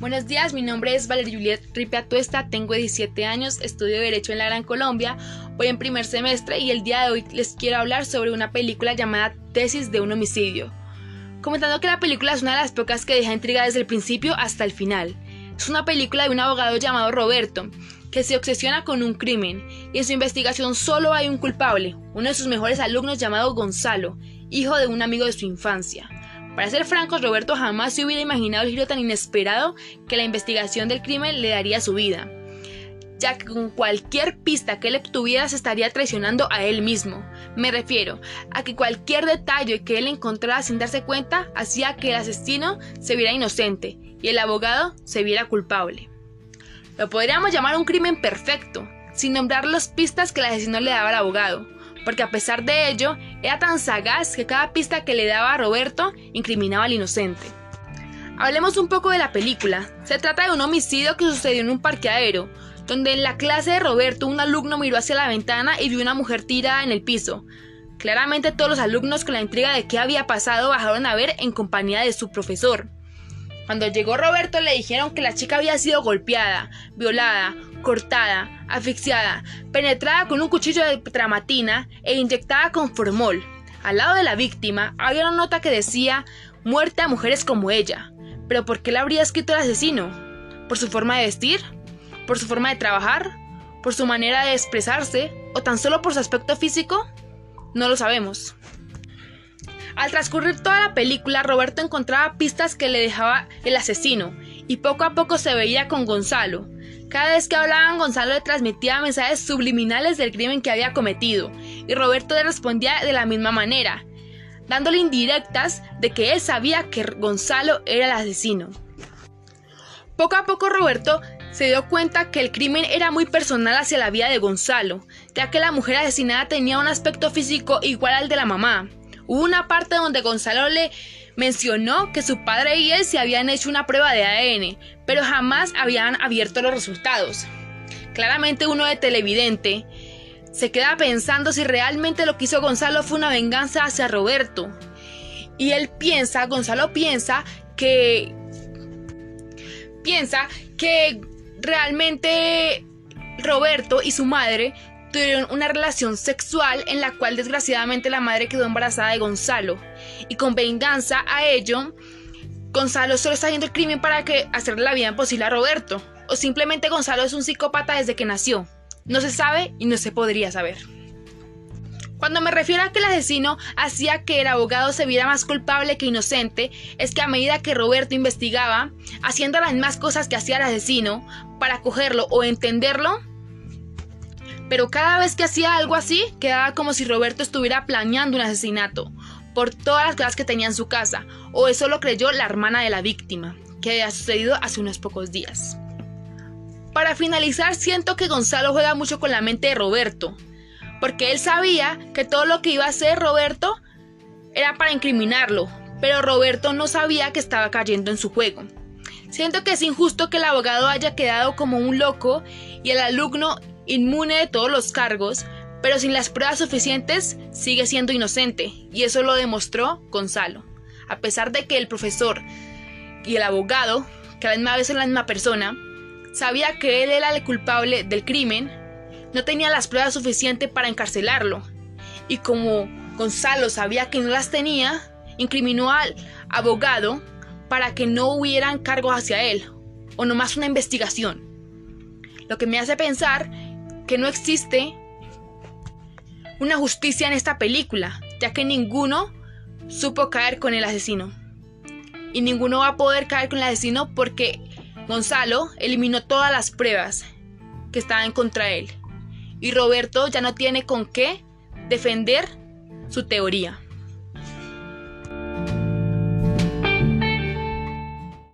Buenos días, mi nombre es Valeria Juliet Ripia Tuesta, tengo 17 años, estudio Derecho en la Gran Colombia, voy en primer semestre y el día de hoy les quiero hablar sobre una película llamada Tesis de un homicidio. Comentando que la película es una de las pocas que deja intriga desde el principio hasta el final. Es una película de un abogado llamado Roberto, que se obsesiona con un crimen y en su investigación solo hay un culpable, uno de sus mejores alumnos llamado Gonzalo, hijo de un amigo de su infancia. Para ser francos, Roberto jamás se hubiera imaginado el giro tan inesperado que la investigación del crimen le daría a su vida, ya que con cualquier pista que él obtuviera se estaría traicionando a él mismo. Me refiero a que cualquier detalle que él encontrara sin darse cuenta hacía que el asesino se viera inocente y el abogado se viera culpable. Lo podríamos llamar un crimen perfecto, sin nombrar las pistas que el asesino le daba al abogado porque a pesar de ello, era tan sagaz que cada pista que le daba a Roberto incriminaba al inocente. Hablemos un poco de la película. Se trata de un homicidio que sucedió en un parqueadero, donde en la clase de Roberto un alumno miró hacia la ventana y vio una mujer tirada en el piso. Claramente todos los alumnos con la intriga de qué había pasado bajaron a ver en compañía de su profesor. Cuando llegó Roberto le dijeron que la chica había sido golpeada, violada, cortada, asfixiada, penetrada con un cuchillo de tramatina e inyectada con formol. Al lado de la víctima había una nota que decía muerte a mujeres como ella. Pero ¿por qué la habría escrito el asesino? ¿Por su forma de vestir? ¿Por su forma de trabajar? ¿Por su manera de expresarse? ¿O tan solo por su aspecto físico? No lo sabemos. Al transcurrir toda la película, Roberto encontraba pistas que le dejaba el asesino, y poco a poco se veía con Gonzalo. Cada vez que hablaban, Gonzalo le transmitía mensajes subliminales del crimen que había cometido, y Roberto le respondía de la misma manera, dándole indirectas de que él sabía que Gonzalo era el asesino. Poco a poco Roberto se dio cuenta que el crimen era muy personal hacia la vida de Gonzalo, ya que la mujer asesinada tenía un aspecto físico igual al de la mamá. Hubo una parte donde Gonzalo le mencionó que su padre y él se habían hecho una prueba de ADN, pero jamás habían abierto los resultados. Claramente uno de televidente se queda pensando si realmente lo que hizo Gonzalo fue una venganza hacia Roberto. Y él piensa, Gonzalo piensa que piensa que realmente Roberto y su madre tuvieron una relación sexual en la cual desgraciadamente la madre quedó embarazada de Gonzalo. Y con venganza a ello, Gonzalo solo está haciendo el crimen para que hacerle la vida imposible a Roberto. O simplemente Gonzalo es un psicópata desde que nació. No se sabe y no se podría saber. Cuando me refiero a que el asesino hacía que el abogado se viera más culpable que inocente, es que a medida que Roberto investigaba, haciendo las mismas cosas que hacía el asesino, para cogerlo o entenderlo, pero cada vez que hacía algo así, quedaba como si Roberto estuviera planeando un asesinato, por todas las cosas que tenía en su casa, o eso lo creyó la hermana de la víctima, que había sucedido hace unos pocos días. Para finalizar, siento que Gonzalo juega mucho con la mente de Roberto, porque él sabía que todo lo que iba a hacer Roberto era para incriminarlo, pero Roberto no sabía que estaba cayendo en su juego. Siento que es injusto que el abogado haya quedado como un loco y el alumno inmune de todos los cargos, pero sin las pruebas suficientes sigue siendo inocente, y eso lo demostró Gonzalo. A pesar de que el profesor y el abogado, que a la misma vez son la misma persona, sabía que él era el culpable del crimen, no tenía las pruebas suficientes para encarcelarlo. Y como Gonzalo sabía que no las tenía, incriminó al abogado para que no hubieran cargos hacia él, o nomás una investigación. Lo que me hace pensar que no existe una justicia en esta película, ya que ninguno supo caer con el asesino. Y ninguno va a poder caer con el asesino porque Gonzalo eliminó todas las pruebas que estaban contra él. Y Roberto ya no tiene con qué defender su teoría.